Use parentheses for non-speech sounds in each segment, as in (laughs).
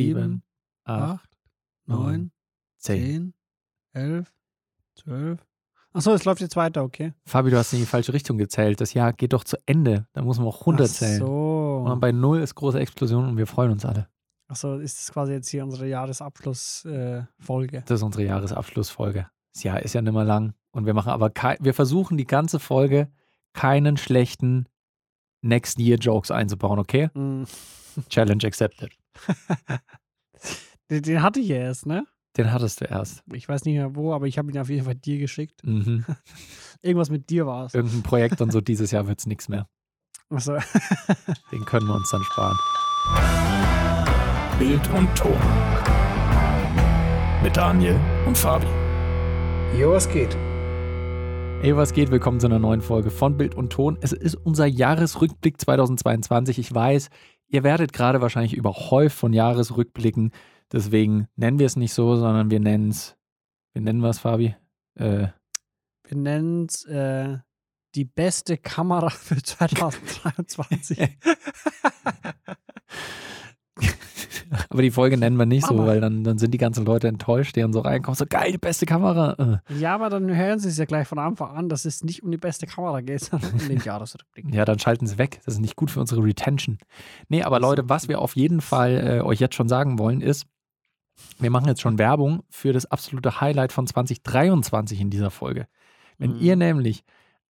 sieben, acht, neun, zehn. elf, zwölf. Achso, es läuft jetzt weiter, okay. Fabi, du hast in die falsche Richtung gezählt. Das Jahr geht doch zu Ende. Da muss man auch runterzählen. Ach Und so. bei null ist große Explosion und wir freuen uns alle. Achso, ist das quasi jetzt hier unsere Jahresabschlussfolge. Äh. Das ist unsere Jahresabschlussfolge. Das Jahr ist ja nicht mehr lang. Und wir machen aber wir versuchen die ganze Folge keinen schlechten Next Year Jokes einzubauen, okay? Mm. Challenge accepted. (laughs) Den, den hatte ich ja erst, ne? Den hattest du erst. Ich weiß nicht mehr wo, aber ich habe ihn auf jeden Fall dir geschickt. Mhm. (laughs) Irgendwas mit dir war es. Irgendein Projekt und so dieses Jahr wird es nichts mehr. Achso. (laughs) Den können wir uns dann sparen. Bild und Ton. Mit Daniel und Fabi. Jo, was geht? Ey, was geht? Willkommen zu einer neuen Folge von Bild und Ton. Es ist unser Jahresrückblick 2022. Ich weiß, ihr werdet gerade wahrscheinlich überhäuft von Jahresrückblicken. Deswegen nennen wir es nicht so, sondern wir nennen es. Wir nennen was, Fabi? Äh, Wir nennen es äh, die beste Kamera für (laughs) 2023. (laughs) aber die Folge nennen wir nicht so, Mama. weil dann, dann sind die ganzen Leute enttäuscht, die dann so reinkommen. So geil, die beste Kamera. Äh. ja, aber dann hören sie es ja gleich von Anfang an, dass es nicht um die beste Kamera geht, sondern um den (laughs) Jahresrückblick. Ja, dann schalten sie weg. Das ist nicht gut für unsere Retention. Nee, aber Leute, was wir auf jeden Fall äh, euch jetzt schon sagen wollen, ist, wir machen jetzt schon Werbung für das absolute Highlight von 2023 in dieser Folge. Wenn Mhm. ihr nämlich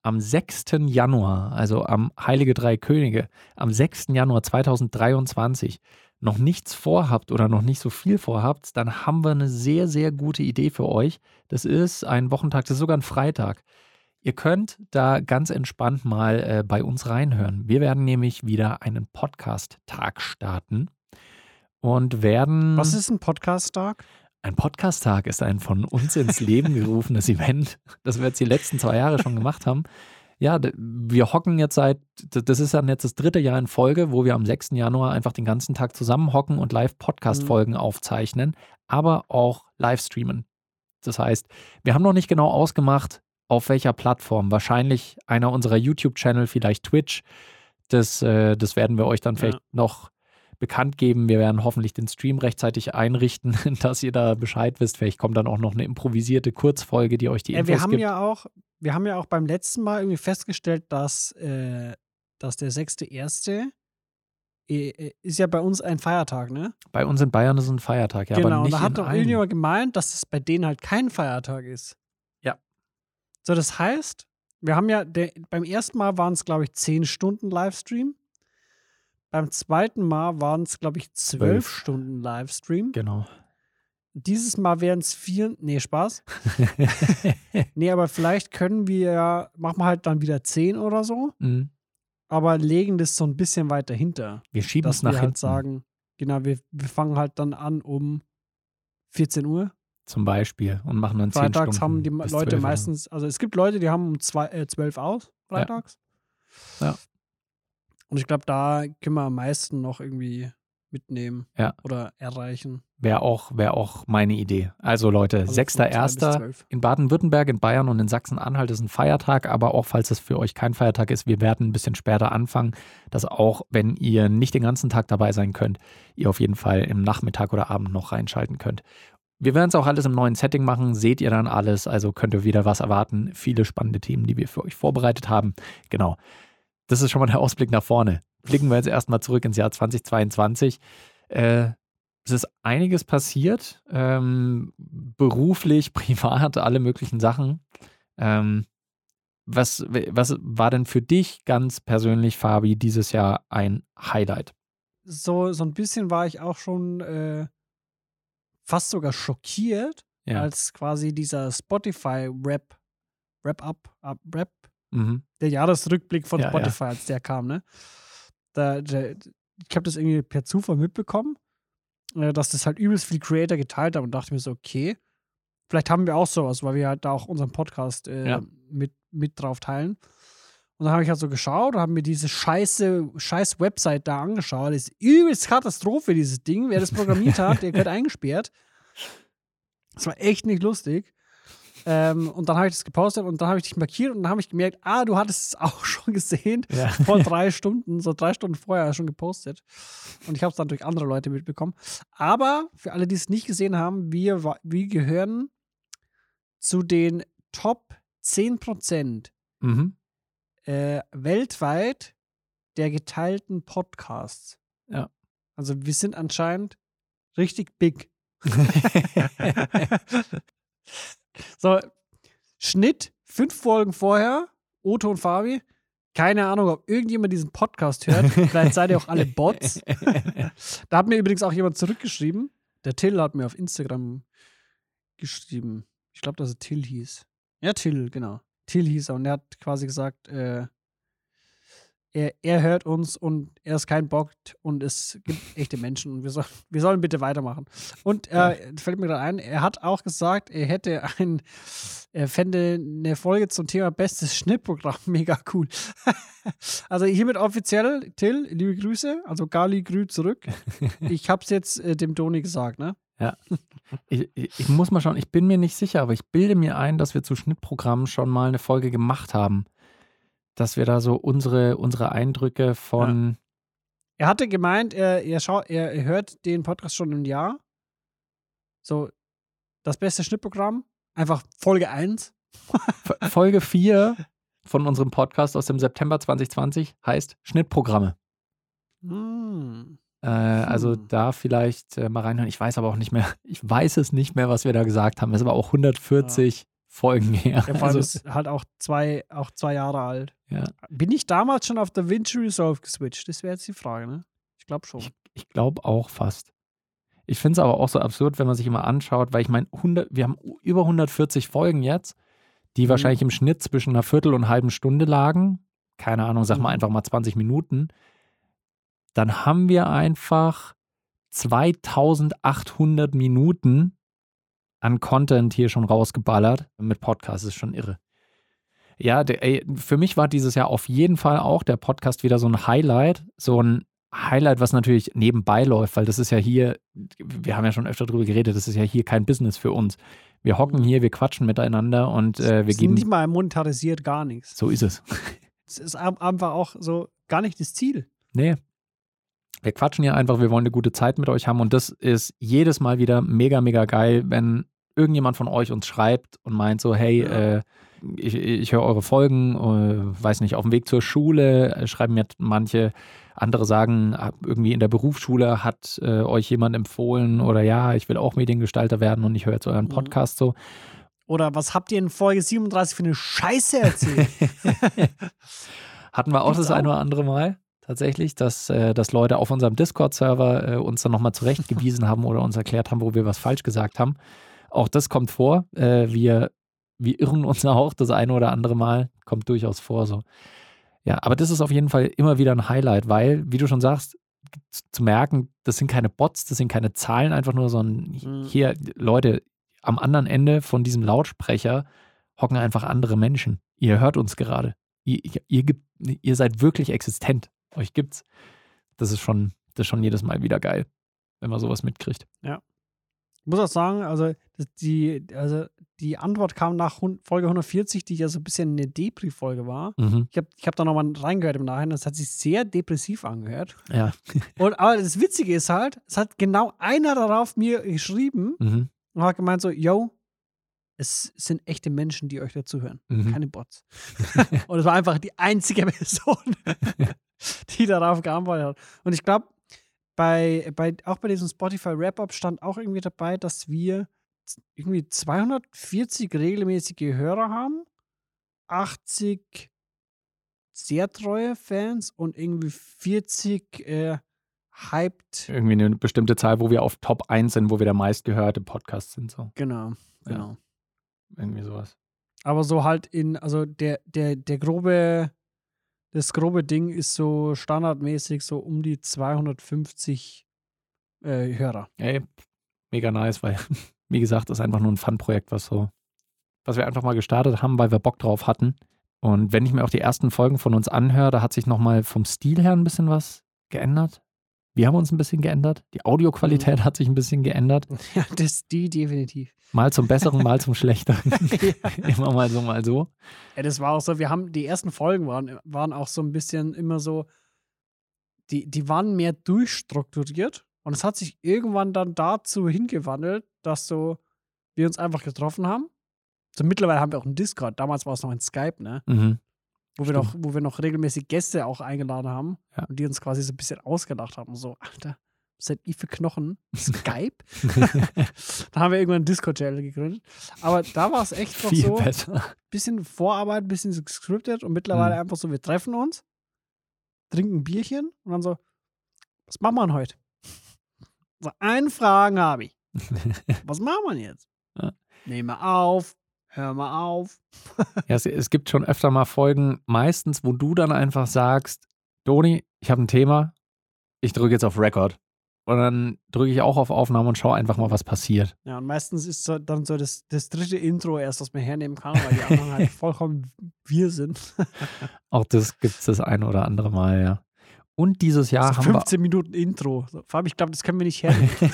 am 6. Januar, also am Heilige Drei Könige, am 6. Januar 2023 noch nichts vorhabt oder noch nicht so viel vorhabt, dann haben wir eine sehr, sehr gute Idee für euch. Das ist ein Wochentag, das ist sogar ein Freitag. Ihr könnt da ganz entspannt mal äh, bei uns reinhören. Wir werden nämlich wieder einen Podcast-Tag starten und werden. Was ist ein Podcast-Tag? Ein Podcast-Tag ist ein von uns ins Leben gerufenes Event, das wir jetzt die letzten zwei Jahre schon gemacht haben. Ja, wir hocken jetzt seit, das ist dann jetzt das dritte Jahr in Folge, wo wir am 6. Januar einfach den ganzen Tag zusammenhocken und Live-Podcast-Folgen aufzeichnen, aber auch live streamen. Das heißt, wir haben noch nicht genau ausgemacht, auf welcher Plattform. Wahrscheinlich einer unserer YouTube-Channel, vielleicht Twitch. Das, äh, das werden wir euch dann vielleicht Ja. noch bekannt geben. Wir werden hoffentlich den Stream rechtzeitig einrichten, (laughs) dass ihr da Bescheid wisst. Vielleicht kommt dann auch noch eine improvisierte Kurzfolge, die euch die Infos wir haben gibt. ja auch, wir haben ja auch beim letzten Mal irgendwie festgestellt, dass, äh, dass der 6.1. äh, äh, ist ja bei uns ein Feiertag, ne? Bei uns in Bayern ist es ein Feiertag, ja, genau, aber und nicht da hat doch allen. irgendjemand gemeint, dass es bei denen halt kein Feiertag ist. Ja. So, das heißt, wir haben ja, der, beim ersten Mal waren es, glaube ich, 10 Stunden Livestream. Beim zweiten Mal waren es, glaube ich, 12 Zwölf. Stunden Livestream. Genau. Dieses Mal wären es vier. Nee, Spaß. (laughs) Nee, aber vielleicht können wir ja, machen wir halt dann wieder 10 oder so, Mhm. aber legen das so ein bisschen weiter hinter. wir schieben es nach wir hinten. halt sagen, genau, wir, wir fangen halt dann an um 14 Uhr. zum Beispiel und machen dann 10 Freitags Stunden haben die Leute 12 Uhr. meistens, also es gibt Leute, die haben um zwei, äh, 12 aus, freitags. Ja. Und ich glaube, da können wir am meisten noch irgendwie mitnehmen Ja. oder erreichen. Wäre auch, wär auch meine Idee. Also Leute, Also von zwei bis 6.1. zwölf. in Baden-Württemberg, in Bayern und in Sachsen-Anhalt ist ein Feiertag, aber auch falls es für euch kein Feiertag ist, wir werden ein bisschen später anfangen, dass auch, wenn ihr nicht den ganzen Tag dabei sein könnt, ihr auf jeden Fall im Nachmittag oder Abend noch reinschalten könnt. Wir werden es auch alles im neuen Setting machen, seht ihr dann alles, also könnt ihr wieder was erwarten. Viele spannende Themen, die wir für euch vorbereitet haben. Genau. Das ist schon mal der Ausblick nach vorne. Blicken wir jetzt erstmal zurück ins Jahr 2022. Äh, es ist einiges passiert, ähm, beruflich, (laughs) privat, alle möglichen Sachen. Ähm, was, was war denn für dich ganz persönlich, Fabi, dieses Jahr ein Highlight? So, so ein bisschen war ich auch schon äh, fast sogar schockiert, Ja. als quasi dieser Spotify-Rap, Rap-Up, Up, Rap, Mhm. der Jahresrückblick von Ja, ja. Spotify, als der kam, ne? Da, der, ich habe das irgendwie per Zufall mitbekommen, äh, dass das halt übelst viele Creator geteilt haben und dachte mir so, okay, vielleicht haben wir auch sowas, weil wir halt da auch unseren Podcast äh, Ja. mit, mit drauf teilen. Und dann habe ich halt so geschaut und habe mir diese scheiße, scheiß Website da angeschaut. Das ist übelst Katastrophe, dieses Ding. Wer das programmiert hat, der (laughs) gehört eingesperrt. Das war echt nicht lustig. Ähm, und dann habe ich das gepostet und dann habe ich dich markiert und dann habe ich gemerkt, ah, du hattest es (laughs) auch schon gesehen. Ja. Vor drei Stunden, so drei Stunden vorher schon gepostet. Und ich habe es dann durch andere Leute mitbekommen. Aber für alle, die es nicht gesehen haben, wir, wir gehören zu den Top 10% Mhm. äh, weltweit der geteilten Podcasts. Ja. Also wir sind anscheinend richtig big. (laughs) (laughs) so, Schnitt, fünf Folgen vorher, Otto und Fabi. Keine Ahnung, ob irgendjemand diesen Podcast hört. (laughs) Vielleicht seid ihr auch alle Bots. Da hat mir übrigens auch jemand zurückgeschrieben. Der Till hat mir auf Instagram geschrieben. Ich glaube, dass er Till hieß. Ja, Till, genau. Till hieß er und er hat quasi gesagt, äh, er, er hört uns und er ist kein Bock und es gibt echte Menschen und wir, soll, wir sollen bitte weitermachen. Und äh, fällt mir gerade ein, er hat auch gesagt, er hätte ein, er fände eine Folge zum Thema bestes Schnittprogramm (laughs) mega cool. (laughs) also hiermit offiziell, Till, liebe Grüße, also Gali grü zurück. (laughs) Ich hab's jetzt äh, dem Toni gesagt, ne? Ich, ich, ich muss mal schauen, ich bin mir nicht sicher, aber ich bilde mir ein, dass wir zu Schnittprogrammen schon mal eine Folge gemacht haben. Dass wir da so unsere, unsere Eindrücke von. Er hatte gemeint, er, er, schau, er, er hört den Podcast schon ein Jahr. So, das beste Schnittprogramm. Einfach Folge 1. F- Folge 4 von unserem Podcast aus dem September 2020 heißt Schnittprogramme. Hm. Äh, also Hm. da vielleicht äh, mal reinhören. Ich weiß aber auch nicht mehr, (laughs) ich weiß es nicht mehr, was wir da gesagt haben. Es aber auch 140 Folgen her. Ja, vor allem Also, ist halt auch zwei, auch zwei Jahre alt. ja. Bin ich damals schon auf DaVinci Resolve geswitcht? Das wäre jetzt die Frage, ne? Ich glaube schon. Ich glaube auch fast. Ich finde es aber auch so absurd, wenn man sich immer anschaut, weil ich meine, 100 wir haben über 140 Folgen jetzt, die Mhm. wahrscheinlich im Schnitt zwischen einer Viertel und einer halben Stunde lagen. Keine Ahnung, sag mal Mhm. einfach mal 20 Minuten. Dann haben wir einfach 2800 Minuten an Content hier schon rausgeballert. Mit Podcast ist schon irre. Ja, der, ey, für mich war dieses Jahr auf jeden Fall auch der Podcast wieder so ein Highlight. So ein Highlight, was natürlich nebenbei läuft, weil das ist ja hier, wir haben ja schon öfter drüber geredet, das ist ja hier kein Business für uns. Wir hocken hier, wir quatschen miteinander und äh, wir geben. nicht mal monetarisiert, gar nichts. So ist es. (laughs) Es ist einfach auch so gar nicht das Ziel. Nee. Wir quatschen hier einfach, wir wollen eine gute Zeit mit euch haben und das ist jedes Mal wieder mega, mega geil, wenn irgendjemand von euch uns schreibt und meint so, hey, Ja. äh, ich, ich höre eure Folgen, äh, weiß nicht, auf dem Weg zur Schule, äh, schreiben mir manche, andere sagen, ah, irgendwie in der Berufsschule hat äh, euch jemand empfohlen oder ja, ich will auch Mediengestalter werden und ich höre jetzt euren Mhm. Podcast so. Oder was habt ihr in Folge 37 für eine Scheiße erzählt? (laughs) (laughs) Hatten wir auch Gibt's das eine oder andere Mal tatsächlich, dass, äh, dass Leute auf unserem Discord-Server äh, uns dann nochmal zurechtgewiesen haben oder uns erklärt haben, wo wir was falsch gesagt haben. Auch das kommt vor. Äh, wir, wir irren uns (laughs) auch das eine oder andere Mal. Kommt durchaus vor so. Ja, aber das ist auf jeden Fall immer wieder ein Highlight, weil, wie du schon sagst, zu merken, das sind keine Bots, das sind keine Zahlen einfach nur, sondern Mhm. hier, Leute, am anderen Ende von diesem Lautsprecher hocken einfach andere Menschen. Ihr hört uns gerade. Ihr, ihr, ihr, seid wirklich existent. Euch gibt's. Das ist schon, das ist schon jedes Mal wieder geil, wenn man sowas mitkriegt. Ich muss auch sagen, also die, also die Antwort kam nach Folge 140, die ja so ein bisschen eine Depri-Folge war. Mhm. Ich habe ich hab da nochmal reingehört im Nachhinein, das hat sich sehr depressiv angehört. Ja. (laughs) Und, aber das Witzige ist halt, es hat genau einer darauf mir geschrieben Mhm. und hat gemeint so, yo, es sind echte Menschen, die euch dazuhören, Mhm. keine Bots. (laughs) und es war einfach die einzige (laughs) Person, die darauf geantwortet hat. Und ich glaube, bei, bei, auch bei diesem Spotify Wrap-Up stand auch irgendwie dabei, dass wir irgendwie 240 regelmäßige Hörer haben, 80 sehr treue Fans und irgendwie 40 äh, hyped. Irgendwie eine bestimmte Zahl, wo wir auf Top 1 sind, wo wir der meistgehörte Podcast sind. So. Genau, Ja. genau. Irgendwie sowas. Aber so halt in, also der, der, der grobe, das grobe Ding ist so standardmäßig so um die 250 äh, Hörer. Ey, mega nice, weil, (laughs) wie gesagt, das ist einfach nur ein Fun-Projekt, was so, was wir einfach mal gestartet haben, weil wir Bock drauf hatten. Und wenn ich mir auch die ersten Folgen von uns anhöre, da hat sich nochmal vom Stil her ein bisschen was geändert. Wir haben uns ein bisschen geändert. Die Audioqualität Mhm. hat sich ein bisschen geändert. (laughs) Ja, das die definitiv. Mal zum Besseren, mal zum (laughs) Schlechteren. ja. (laughs) Immer mal so, mal so. ja, das war auch so, wir haben, die ersten Folgen waren, waren auch so ein bisschen immer so, die, die waren mehr durchstrukturiert und es hat sich irgendwann dann dazu hingewandelt, dass so wir uns einfach getroffen haben. So mittlerweile haben wir auch einen Discord, damals war es noch ein Skype, ne? Mhm. Wo wir, Stimmt. noch, wo wir noch regelmäßig Gäste auch eingeladen haben Ja. und die uns quasi so ein bisschen ausgedacht haben. So, Alter, seid ihr für Knochen? Skype? (laughs) (laughs) da haben wir irgendwann einen Discord-Channel gegründet. Aber da war es echt noch so, besser. bisschen Vorarbeit, ein bisschen gescriptet und mittlerweile Mhm. einfach so, wir treffen uns, trinken ein Bierchen und dann so, was machen wir denn heute? So, eine Frage habe ich. (laughs) Was machen wir denn jetzt? Ja. Nehmen wir auf, hören wir auf. Ja, es, es gibt schon öfter mal Folgen, meistens, wo du dann einfach sagst, Doni, ich habe ein Thema, ich drücke jetzt auf Record. Und dann drücke ich auch auf Aufnahme und schaue einfach mal, was passiert. Ja, und meistens ist dann so das, das dritte Intro erst, das man hernehmen kann, weil die anderen halt (laughs) vollkommen wir sind. Auch das gibt es das eine oder andere Mal, ja. Und dieses Jahr so haben 15 Minuten Intro. Fabi, ich glaube, das können wir nicht hernehmen. wir.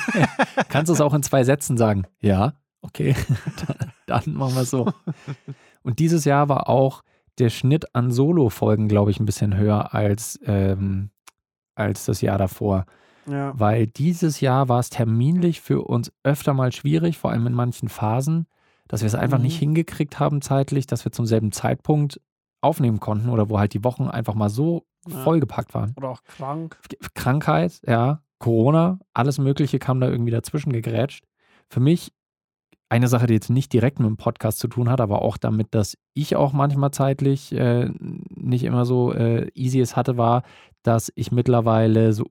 (laughs) Kannst du es auch in zwei Sätzen sagen? Ja, okay. (laughs) dann machen wir es so. (laughs) Und dieses Jahr war auch der Schnitt an Solo-Folgen, glaube ich, ein bisschen höher als, ähm, als das Jahr davor. ja. weil dieses Jahr war es terminlich für uns öfter mal schwierig, vor allem in manchen Phasen, dass wir es einfach Mhm. nicht hingekriegt haben zeitlich, dass wir zum selben Zeitpunkt aufnehmen konnten oder wo halt die Wochen einfach mal so Ja. vollgepackt waren. Oder auch krank. Krankheit, ja, Corona, alles Mögliche kam da irgendwie dazwischen gegrätscht. Für mich eine Sache, die jetzt nicht direkt mit dem Podcast zu tun hat, aber auch damit, dass ich auch manchmal zeitlich äh, nicht immer so äh, easy es hatte, war, dass ich mittlerweile so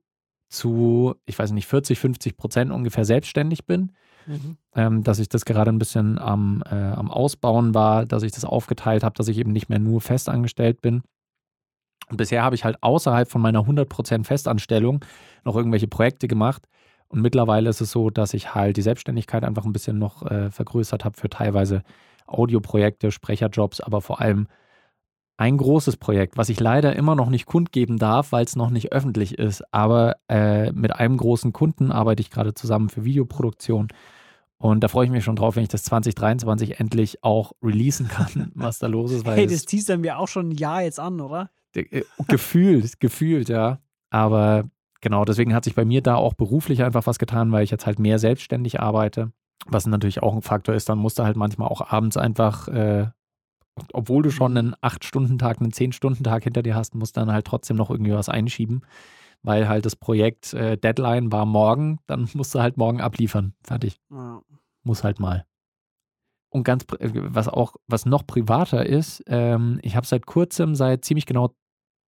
zu, ich weiß nicht, 40, 50 Prozent ungefähr selbstständig bin. Mhm. Ähm, dass ich das gerade ein bisschen am, äh, am Ausbauen war, dass ich das aufgeteilt habe, dass ich eben nicht mehr nur festangestellt bin. Und bisher habe ich halt außerhalb von meiner 100% Festanstellung noch irgendwelche Projekte gemacht. Und mittlerweile ist es so, dass ich halt die Selbstständigkeit einfach ein bisschen noch äh, vergrößert habe für teilweise Audioprojekte, Sprecherjobs, aber vor allem ein großes Projekt, was ich leider immer noch nicht kundgeben darf, weil es noch nicht öffentlich ist. Aber äh, mit einem großen Kunden arbeite ich gerade zusammen für Videoproduktion. Und da freue ich mich schon drauf, wenn ich das 2023 endlich auch releasen kann, (laughs) was da los ist. Hey, das teasern wir auch schon ein Jahr jetzt an, oder? äh, gefühlt, gefühlt, ja. Aber genau, deswegen hat sich bei mir da auch beruflich einfach was getan, weil ich jetzt halt mehr selbstständig arbeite. Was natürlich auch ein Faktor ist, dann musst du halt manchmal auch abends einfach, äh, obwohl du schon einen 8-Stunden-Tag, einen 10-Stunden-Tag hinter dir hast, musst dann halt trotzdem noch irgendwie was einschieben. Weil halt das Projekt äh, Deadline war morgen, dann (laughs) musst du halt morgen abliefern. Fertig Ja. muss halt mal. Und ganz, äh, was auch, was noch privater ist, ähm, ich habe seit kurzem, seit ziemlich genau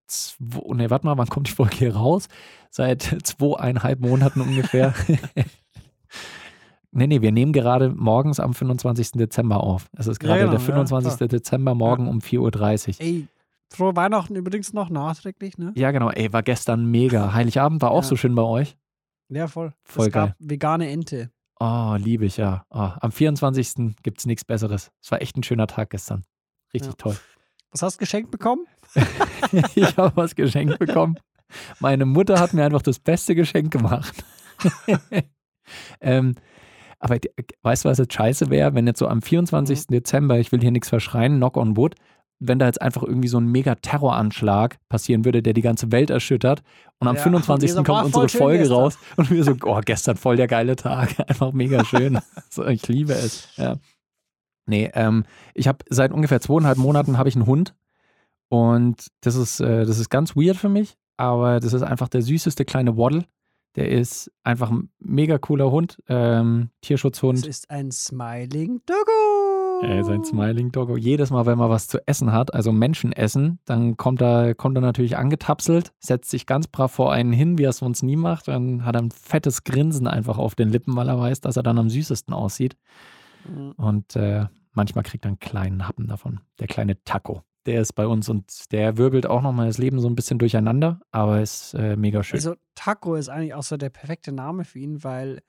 zwei, ne, warte mal, wann kommt die Folge hier raus? Seit (laughs) zweieinhalb Monaten ungefähr. (laughs) nee, nee, wir nehmen gerade morgens am 25. Dezember auf. Es ist Ja, gerade genau, der ja, 25. klar. Dezember morgen um 4.30 Uhr. Ey, frohe Weihnachten übrigens noch nachträglich, ne? Ja, genau, ey, war gestern mega. Heiligabend war auch Ja. so schön bei euch. Ja, voll. Voll es gab geil. vegane Ente. Oh, liebe ich, ja. Oh, am 24. gibt es nichts Besseres. Es war echt ein schöner Tag gestern. Richtig Ja. toll. Was hast du geschenkt bekommen? (laughs) ich habe was geschenkt bekommen. Meine Mutter hat mir einfach das beste Geschenk gemacht. (laughs) ähm, aber weißt du, was jetzt scheiße wäre, wenn jetzt so am 24. Dezember, ich will hier nichts verschreien, knock on wood, wenn da jetzt einfach irgendwie so ein mega Terroranschlag passieren würde, der die ganze Welt erschüttert und am Ja, 25. dieser kommt war unsere Folge gestern. raus und wir so, oh, gestern voll der geile Tag, (laughs) einfach mega schön. so, ich liebe es. Ja. Nee, ähm, ich habe seit ungefähr zweieinhalb Monaten habe ich einen Hund und das ist, äh, das ist ganz weird für mich, aber das ist einfach der süßeste kleine Waddle. Der ist einfach ein mega cooler Hund, ähm, Es Tierschutzhund. ist ein Smiling Doggo. Er ist ein Smiling Doggo. Jedes Mal, wenn man was zu essen hat, also Menschenessen, dann kommt er, kommt er natürlich angetapselt, setzt sich ganz brav vor einen hin, wie er es sonst nie macht. Dann hat er ein fettes Grinsen einfach auf den Lippen, weil er weiß, dass er dann am süßesten aussieht. Mhm. Und äh, manchmal kriegt er einen kleinen Happen davon. Der kleine Taco. Der ist bei uns und der wirbelt auch nochmal das Leben so ein bisschen durcheinander, aber ist äh, mega schön. Also Taco ist eigentlich auch so der perfekte Name für ihn, weil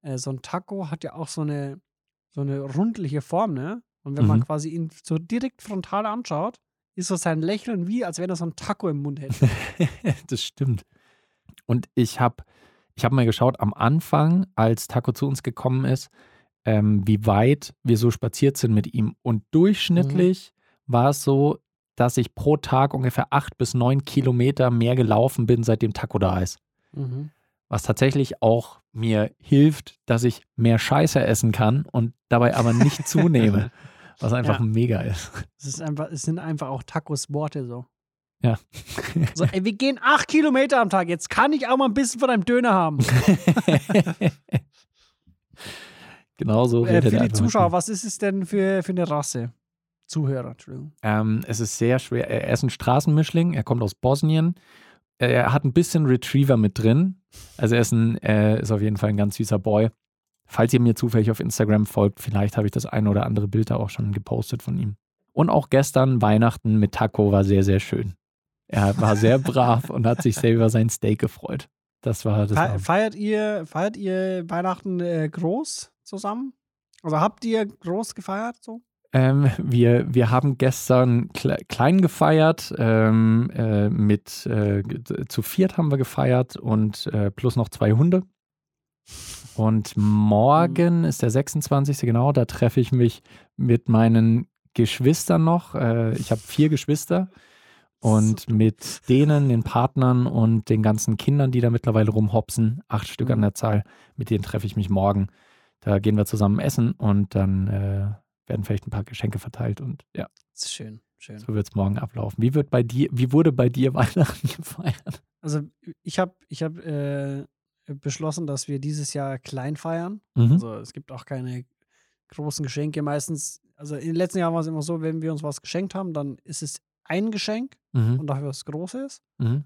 äh, so ein Taco hat ja auch so eine, so eine rundliche Form, ne? Und wenn man Mhm. quasi ihn so direkt frontal anschaut, ist so sein Lächeln wie, als wenn er so ein Taco im Mund hätte. (laughs) das stimmt. und ich habe ich hab mal geschaut, am Anfang, als Taco zu uns gekommen ist, ähm, wie weit wir so spaziert sind mit ihm. Und durchschnittlich war es so, dass ich pro Tag ungefähr acht bis neun Kilometer mehr gelaufen bin, seitdem Taco da ist. Mhm. Was tatsächlich auch mir hilft, dass ich mehr Scheiße essen kann und dabei aber nicht (laughs) zunehme. Was einfach Ja. mega ist. Es, ist einfach, es sind einfach auch Tacos Worte so. Ja. So, ey, wir gehen acht Kilometer am Tag. Jetzt kann ich auch mal ein bisschen von deinem Döner haben. (laughs) genau so äh, redet für er die Zuschauer, was ist es denn für, für eine Rasse? Zuhörer, Entschuldigung. Ähm, es ist sehr schwer. Er ist ein Straßenmischling, er kommt aus Bosnien. Er hat ein bisschen Retriever mit drin. Also er ist, ein, er ist auf jeden Fall ein ganz süßer Boy. Falls ihr mir zufällig auf Instagram folgt, vielleicht habe ich das eine oder andere Bild da auch schon gepostet von ihm. Und auch gestern Weihnachten mit Taco war sehr, sehr schön. Er war sehr (laughs) brav und hat sich sehr über sein Steak gefreut. Das war das. Fe feiert, ihr, feiert ihr Weihnachten äh, groß zusammen? Also habt ihr groß gefeiert so? Ähm, wir, wir haben gestern kle klein gefeiert, ähm, äh, mit äh, zu viert haben wir gefeiert und äh, plus noch zwei Hunde. Und morgen ist der 26. genau, da treffe ich mich mit meinen Geschwistern noch. Äh, ich habe vier Geschwister und mit denen, den Partnern und den ganzen Kindern, die da mittlerweile rumhopsen, acht Stück an Mhm. der Zahl, mit denen treffe ich mich morgen. Da gehen wir zusammen essen und dann äh, werden vielleicht ein paar Geschenke verteilt und ja, Das ist schön, schön. so wird es morgen ablaufen. Wie wird bei dir, wie wurde bei dir (laughs) Weihnachten gefeiert? Also ich habe ich hab, äh, beschlossen, dass wir dieses Jahr klein feiern. Mhm. Also es gibt auch keine großen Geschenke. Meistens, also in den letzten Jahren war es immer so, wenn wir uns was geschenkt haben, dann ist es ein Geschenk Mhm. und dafür was Großes. Mhm.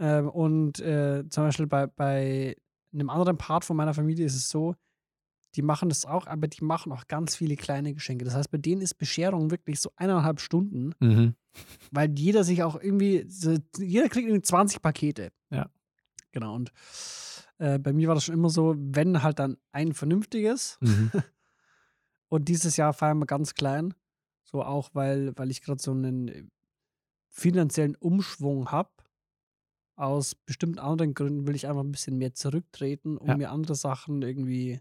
Ähm, und äh, zum Beispiel bei, bei einem anderen Part von meiner Familie ist es so, die machen das auch, aber die machen auch ganz viele kleine Geschenke. Das heißt, bei denen ist Bescherung wirklich so eineinhalb Stunden, Mhm. weil jeder sich auch irgendwie, so, jeder kriegt irgendwie 20 Pakete. Ja. Genau. Und äh, bei mir war das schon immer so, wenn halt dann ein vernünftiges. Mhm. (laughs) Und dieses Jahr feiern wir ganz klein. So auch, weil, weil ich gerade so einen äh, finanziellen Umschwung habe. Aus bestimmten anderen Gründen will ich einfach ein bisschen mehr zurücktreten, um Ja. mir andere Sachen irgendwie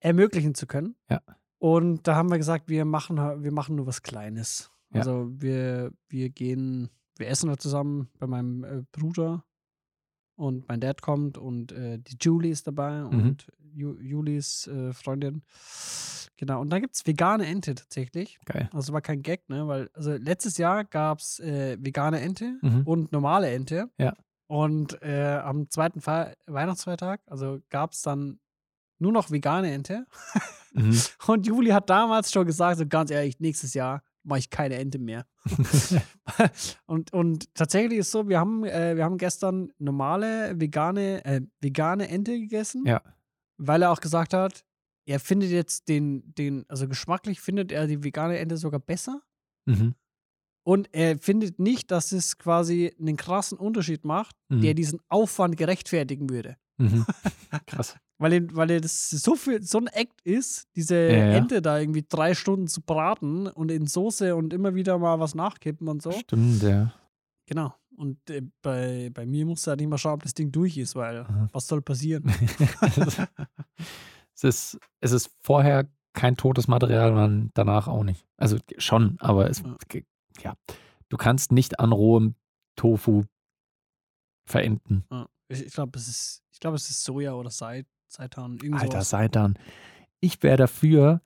ermöglichen zu können. Ja. Und da haben wir gesagt, wir machen, wir machen nur was Kleines. Ja. Also wir, wir gehen, wir essen halt zusammen bei meinem äh, Bruder und mein Dad kommt und äh, die Julie ist dabei Mhm. und Ju Julis äh, Freundin. Genau, und dann gibt es vegane Ente tatsächlich. Geil. Also war kein Gag, ne? Weil, also letztes Jahr gab es äh, vegane Ente Mhm. und normale Ente. Ja. Und äh, am zweiten Fe Weihnachtsfeiertag, also gab es dann nur noch vegane Ente. Mhm. (laughs) Und Juli hat damals schon gesagt, so ganz ehrlich, nächstes Jahr mache ich keine Ente mehr. (laughs) (laughs) und, und tatsächlich ist so, wir haben, äh, wir haben gestern normale vegane, äh, vegane Ente gegessen, Ja. weil er auch gesagt hat, er findet jetzt den, den, also geschmacklich findet er die vegane Ente sogar besser. Mhm. Und er findet nicht, dass es quasi einen krassen Unterschied macht, Mhm. der diesen Aufwand gerechtfertigen würde. Mhm. (laughs) Krass. Weil, weil er das so viel, so ein Act ist, diese Ja, ja. Ente da irgendwie drei Stunden zu braten und in Soße und immer wieder mal was nachkippen und so. Stimmt, ja. Genau. Und äh, bei, bei mir musst du halt nicht mal schauen, ob das Ding durch ist, weil Aha. was soll passieren? (laughs) (laughs) es, ist, es ist vorher kein totes Material, man danach auch nicht. Also schon, aber es, Ja. du kannst nicht an rohem Tofu verenden. Ich, ich glaube, es ist, ich glaube, es ist Soja oder Seit, Seitan. Alter. Seitan. Ich wäre dafür,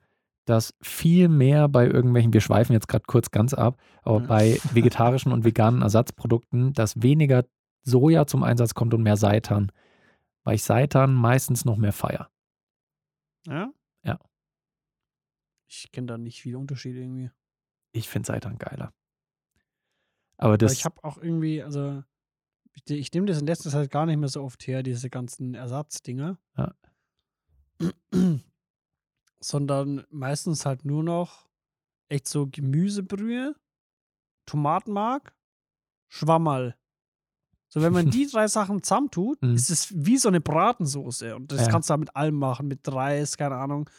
dass viel mehr bei irgendwelchen, wir schweifen jetzt gerade kurz ganz ab, aber Ja. bei (laughs) vegetarischen und veganen Ersatzprodukten, dass weniger Soja zum Einsatz kommt und mehr Seitan. Weil ich Seitan meistens noch mehr feier. Ja? Ja. Ich kenne da nicht viele Unterschiede irgendwie. Ich finde Seitan geiler. Aber Aber das, ich habe auch irgendwie, also ich, ich nehme das in letzter Zeit gar nicht mehr so oft her, diese ganzen Ersatzdinger. Ja. (clears throat) Sondern meistens halt nur noch echt so Gemüsebrühe, Tomatenmark, Schwammerl. So, wenn man (laughs) die drei Sachen zusammentut, Mhm. ist es wie so eine Bratensoße. Und das Ja. kannst du halt mit allem machen, mit Reis, keine Ahnung.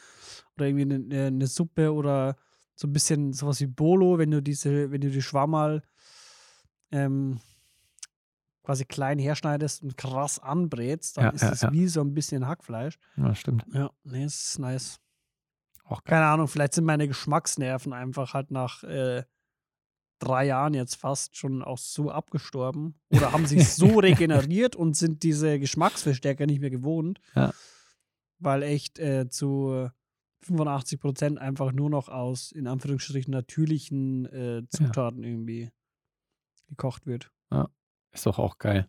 Oder irgendwie eine, eine, Suppe oder so ein bisschen sowas wie Bolo, wenn du diese, wenn du die Schwammerl ähm, quasi klein herschneidest und krass anbrätst, dann Ja, ist es ja. wie so ein bisschen Hackfleisch. Ja, stimmt. Ja, nee, es ist nice. Auch geil. Keine Ahnung, vielleicht sind meine Geschmacksnerven einfach halt nach äh, drei Jahren jetzt fast schon auch so abgestorben oder haben sich so (laughs) regeneriert und sind diese Geschmacksverstärker nicht mehr gewohnt. Ja. Weil echt äh, zu 85 Prozent einfach nur noch aus, in Anführungsstrichen, natürlichen äh, Zutaten irgendwie gekocht wird. Ist doch auch geil.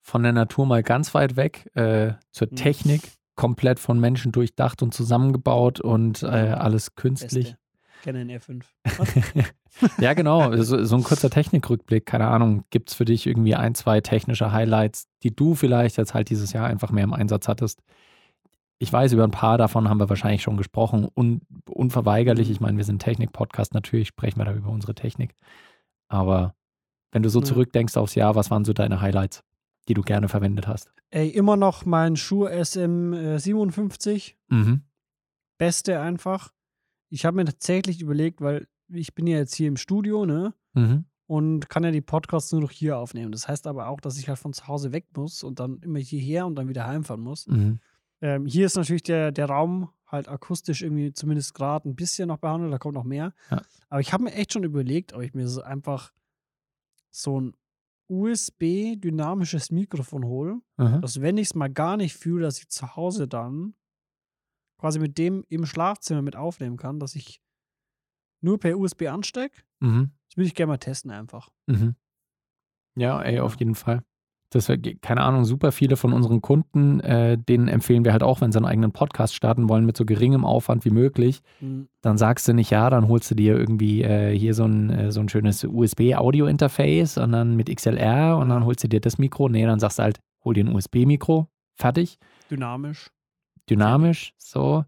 Von der Natur mal ganz weit weg äh, zur Mhm. Technik, komplett von Menschen durchdacht und zusammengebaut und äh, alles künstlich. Beste. Canon R5. (laughs) ja, genau. So, so ein kurzer Technikrückblick. Keine Ahnung, gibt es für dich irgendwie ein, zwei technische Highlights, die du vielleicht jetzt halt dieses Jahr einfach mehr im Einsatz hattest? Ich weiß, über ein paar davon haben wir wahrscheinlich schon gesprochen. Un, unverweigerlich, ich meine, wir sind Technik-Podcast, natürlich sprechen wir da über unsere Technik. Aber wenn du so Ja. zurückdenkst aufs Jahr, was waren so deine Highlights, die du gerne verwendet hast? Ey, immer noch mein Schuh SM57. Mhm. Beste einfach. Ich habe mir tatsächlich überlegt, weil ich bin ja jetzt hier im Studio, ne? Mhm. Und kann ja die Podcasts nur noch hier aufnehmen. Das heißt aber auch, dass ich halt von zu Hause weg muss und dann immer hierher und dann wieder heimfahren muss. Mhm. Ähm, hier ist natürlich der, der Raum halt akustisch irgendwie zumindest gerade ein bisschen noch behandelt, da kommt noch mehr. Ja. Aber ich habe mir echt schon überlegt, ob ich mir so einfach so ein USB-dynamisches Mikrofon hole, Mhm. dass wenn ich es mal gar nicht fühle, dass ich zu Hause dann quasi mit dem im Schlafzimmer mit aufnehmen kann, dass ich nur per USB anstecke. Mhm. Das würde ich gerne mal testen einfach. Mhm. Ja, ey, auf jeden Fall. Das keine Ahnung, super viele von unseren Kunden, äh, denen empfehlen wir halt auch, wenn sie einen eigenen Podcast starten wollen, mit so geringem Aufwand wie möglich, Mhm. dann sagst du nicht, ja, dann holst du dir irgendwie äh, hier so ein, äh, so ein schönes USB-Audio-Interface und dann mit XLR und dann holst du dir das Mikro. Nee, dann sagst du halt, hol dir ein USB-Mikro, fertig, Dynamisch. Dynamisch, so.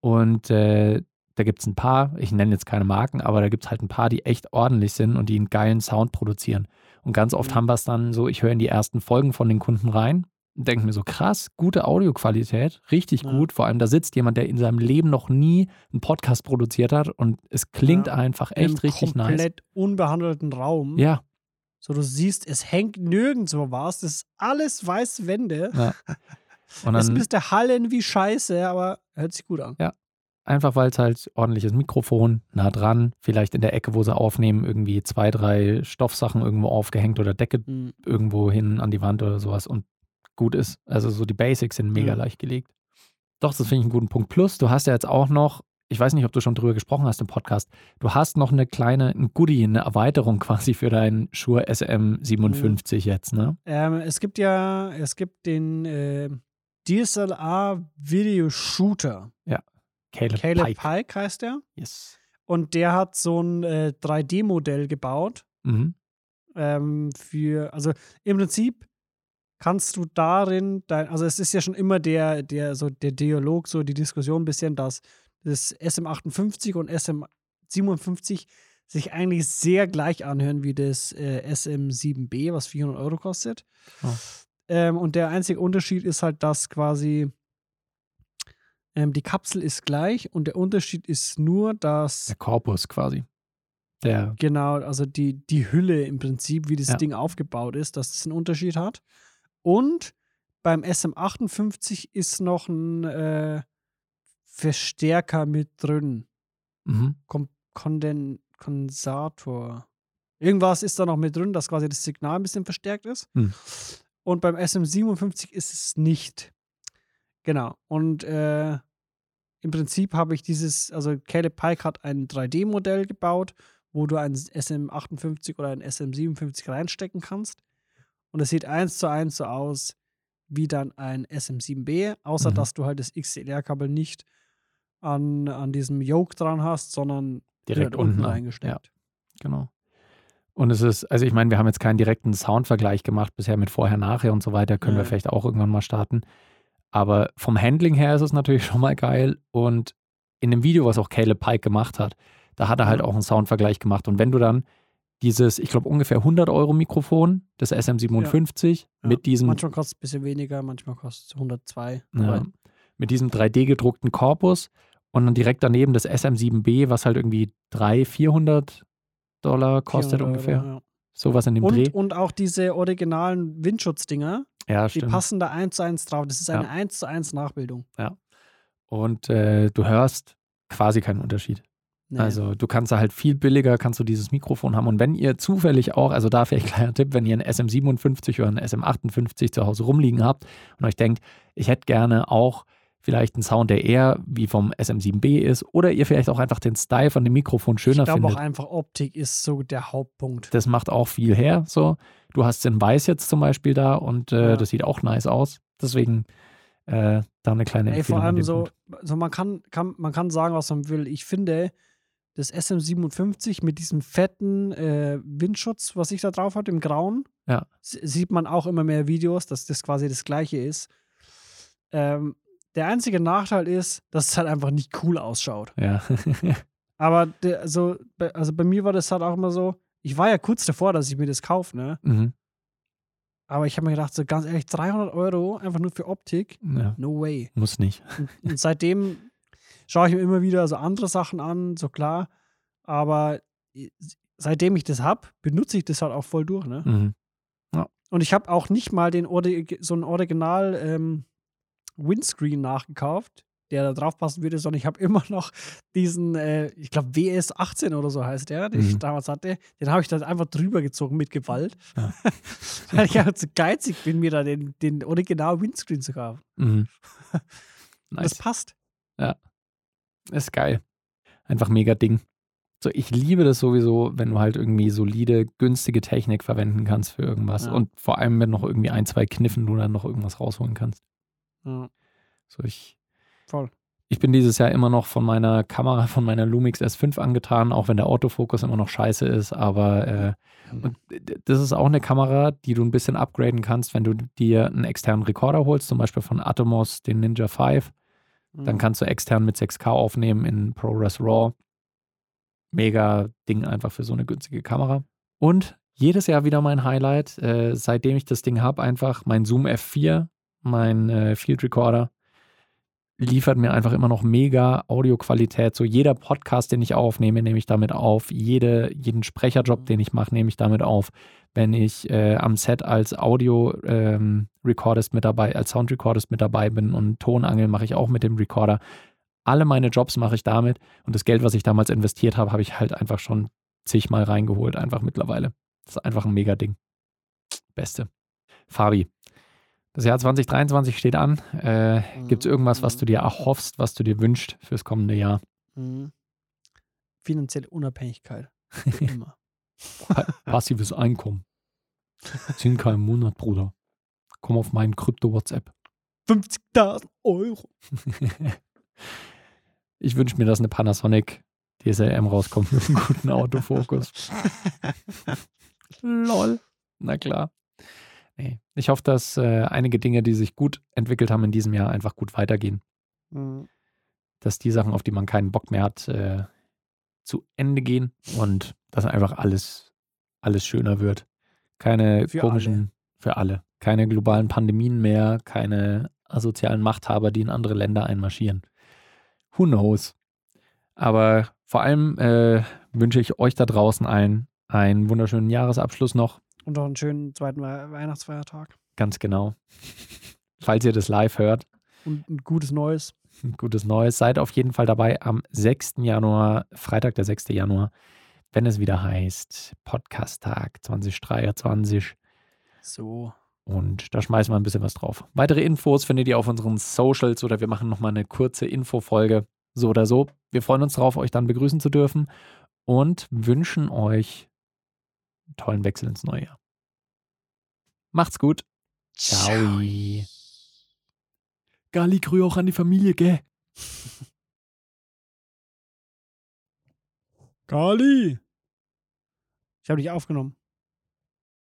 Und äh, da gibt es ein paar, ich nenne jetzt keine Marken, aber da gibt es halt ein paar, die echt ordentlich sind und die einen geilen Sound produzieren. Und ganz oft Mhm. haben wir es dann so, ich höre in die ersten Folgen von den Kunden rein und denke mir so, krass, gute Audioqualität, richtig Ja. gut. Vor allem, da sitzt jemand, der in seinem Leben noch nie einen Podcast produziert hat und es klingt Ja. einfach echt richtig nice. komplett unbehandelten Raum. Ja, So, du siehst, es hängt nirgendwo was. Das ist alles weiße Wände. ja. (laughs) Und dann müsste hallen wie Scheiße, aber hört sich gut an. einfach, weil es halt ordentliches Mikrofon, nah dran, vielleicht in der Ecke, wo sie aufnehmen, irgendwie zwei, drei Stoffsachen irgendwo aufgehängt oder Decke Mhm. irgendwo hin an die Wand oder sowas und gut ist. Also so die Basics sind mega Ja. leicht gelegt. Doch, das finde ich einen guten Punkt. Plus, du hast ja jetzt auch noch, ich weiß nicht, ob du schon drüber gesprochen hast im Podcast, du hast noch eine kleine, ein Goodie, eine Erweiterung (laughs) quasi für deinen Shure SM57 jetzt, ne? Ähm, es gibt ja, es gibt den äh, DSLR Video Shooter. Caleb, Caleb Pike. Pike. heißt der. Yes. Und der hat so ein äh, 3D-Modell gebaut. Mhm. ähm, für, also im Prinzip kannst du darin, dein, also es ist ja schon immer der, der, so der Dialog, so die Diskussion ein bisschen, dass das SM58 und SM57 sich eigentlich sehr gleich anhören wie das äh, SM7B, was 400 Euro kostet. Oh. Ähm, und der einzige Unterschied ist halt, dass quasi ähm, die Kapsel ist gleich und der Unterschied ist nur, dass Der Korpus quasi. Der, Genau, also die, die Hülle im Prinzip, wie das Ja. Ding aufgebaut ist, dass das einen Unterschied hat. Und beim SM58 ist noch ein äh, Verstärker mit drin. mhm. Konden Kondensator. Irgendwas ist da noch mit drin, dass quasi das Signal ein bisschen verstärkt ist. Hm. Und beim SM57 ist es nicht. Genau. Und äh, im Prinzip habe ich dieses, also Caleb Pike hat ein 3D-Modell gebaut, wo du ein SM58 oder ein SM57 reinstecken kannst. Und es sieht eins zu eins so aus wie dann ein SM7B, außer Mhm. dass du halt das XLR-Kabel nicht an, an diesem Yoke dran hast, sondern direkt unten reingesteckt. Genau. Und es ist, also ich meine, wir haben jetzt keinen direkten Soundvergleich gemacht bisher mit vorher, nachher und so weiter. Können wir Nee. vielleicht auch irgendwann mal starten. Aber vom Handling her ist es natürlich (laughs) schon mal geil. Und in dem Video, was auch Caleb Pike gemacht hat, da hat er halt Ja. auch einen Soundvergleich gemacht. Und wenn du dann dieses, ich glaube, ungefähr 100 Euro Mikrofon, das SM57, Ja. mit diesem Manchmal kostet es ein bisschen weniger, manchmal kostet es 102. ja, mit diesem 3D gedruckten Korpus und dann direkt daneben das SM7B, was halt irgendwie 300, 400 Dollar kostet 400 Euro, ungefähr. ja. Sowas in dem Dreh. Und, und auch diese originalen Windschutzdinger, Ja, die stimmt. passen da eins zu eins drauf. Das ist eine Ja. eins zu eins Nachbildung. Und äh, du hörst quasi keinen Unterschied. Nee. Also du kannst da halt viel billiger, kannst du dieses Mikrofon haben. Und wenn ihr zufällig auch, also da vielleicht kleiner Tipp, wenn ihr einen SM57 oder einen SM58 zu Hause rumliegen habt und euch denkt, ich hätte gerne auch vielleicht einen Sound, der eher wie vom SM7B ist, oder ihr vielleicht auch einfach den Style von dem Mikrofon schöner ich glaube findet. auch einfach, Optik ist so der Hauptpunkt. Das macht auch viel her. So, du hast den Weiß jetzt zum Beispiel da und äh, Ja. das sieht auch nice aus. Deswegen äh, da eine kleine Ey, Empfehlung. vor allem so, so man, kann, kann, man kann sagen, was man will. Ich finde, das SM57 mit diesem fetten äh, Windschutz, was ich da drauf habe, im Grauen, Ja. sieht man auch immer mehr Videos, dass das quasi das gleiche ist. Ähm, der einzige Nachteil ist, dass es halt einfach nicht cool ausschaut. Ja. (laughs) Aber der, also, bei- also bei mir war das halt auch immer so, ich war ja kurz davor, dass ich mir das kaufe, ne? mhm. Aber ich habe mir gedacht, so ganz ehrlich, 300 Euro einfach nur für Optik, ja. no way. Muss nicht. Und, und seitdem schaue ich mir immer wieder so andere Sachen an, so klar. Aber seitdem ich das habe, benutze ich das halt auch voll durch. Ne? Mhm. Und ich habe auch nicht mal den Ordi so ein Original ähm, Windscreen nachgekauft, der da drauf passen würde, sondern ich habe immer (laughs) noch diesen, äh, ich glaube WS18 oder so heißt der, den ich Mhm. damals hatte. Den habe ich dann einfach drüber gezogen mit Gewalt. Ja. (laughs) Weil ich halt so geizig bin, mir da den, den Original Windscreen zu kaufen. Mhm. (laughs) Das Nice. passt. Ist geil. Einfach mega Ding. So, ich liebe das sowieso, wenn du halt irgendwie solide, günstige Technik verwenden kannst für irgendwas. Ja. Und vor allem, wenn noch irgendwie ein, zwei Kniffen du dann noch irgendwas rausholen kannst. Ja, So, ich, voll. ich bin dieses Jahr immer noch von meiner Kamera, (laughs) von meiner Lumix S5 angetan, auch wenn der Autofokus immer noch scheiße ist. Aber äh, und d- das ist auch eine Kamera, die du ein bisschen upgraden kannst, wenn du dir einen externen Rekorder holst, zum Beispiel von Atomos, den Ninja 5. Dann Mhm. kannst du extern mit 6K aufnehmen in ProRes RAW. Mega Ding einfach für so eine günstige Kamera. Und jedes Jahr wieder mein Highlight, äh, seitdem ich das Ding habe, einfach mein Zoom F4, mein äh, Field Recorder, liefert mir einfach immer noch mega Audioqualität. So jeder Podcast, den ich aufnehme, nehme ich damit auf. Jede, jeden Sprecherjob, den ich mache, nehme ich damit auf. Wenn ich äh, am Set als Audio-Recordist mit dabei, als Sound-Recordist mit dabei bin und Tonangel mache ich auch mit dem Recorder. Alle meine Jobs mache ich damit und das Geld, was ich damals investiert habe, habe ich halt einfach schon zigmal reingeholt, einfach mittlerweile. Das ist einfach ein mega Ding. Beste. Fabi, das Jahr 2023 steht an. Äh, Gibt es irgendwas, was du dir erhoffst, was du dir wünschst fürs kommende Jahr? Mhm. Finanzielle Unabhängigkeit. (laughs) Immer. Pa- Passives Einkommen. (laughs) 10k im Monat, Bruder. Komm auf meinen Krypto-WhatsApp. 50.000 Euro. (laughs) Ich wünsche mir, dass eine Panasonic DSLM rauskommt mit einem guten Autofokus. Lol. Na klar. Nee. Ich hoffe, dass äh, einige Dinge, die sich gut entwickelt haben in diesem Jahr, einfach gut weitergehen. Mhm. Dass die Sachen, auf die man keinen Bock mehr hat, äh, zu Ende gehen und dass einfach alles, alles schöner wird. Keine Für komischen, für alle. Keine globalen Pandemien mehr, keine asozialen Machthaber, die in andere Länder einmarschieren. Who knows? Aber vor allem äh, wünsche ich euch da draußen allen einen wunderschönen Jahresabschluss noch. Und auch einen schönen zweiten We Weihnachtsfeiertag. Ganz genau. (laughs) Falls ihr das live hört, Und ein gutes Neues. ein gutes Neues. Seid auf jeden Fall dabei am 6. Januar, Freitag, der 6. Januar, wenn es wieder heißt Podcast-Tag 2023. So. Und da schmeißen wir ein bisschen was drauf. Weitere Infos findet ihr auf unseren Socials oder wir machen nochmal eine kurze Infofolge. So oder so. Wir freuen uns darauf, euch dann begrüßen zu dürfen und wünschen euch tollen Wechsel ins neue Jahr. Macht's gut. Ciao. Gali, grüß auch an die Familie, gell? (laughs) Kali! Ich habe dich aufgenommen.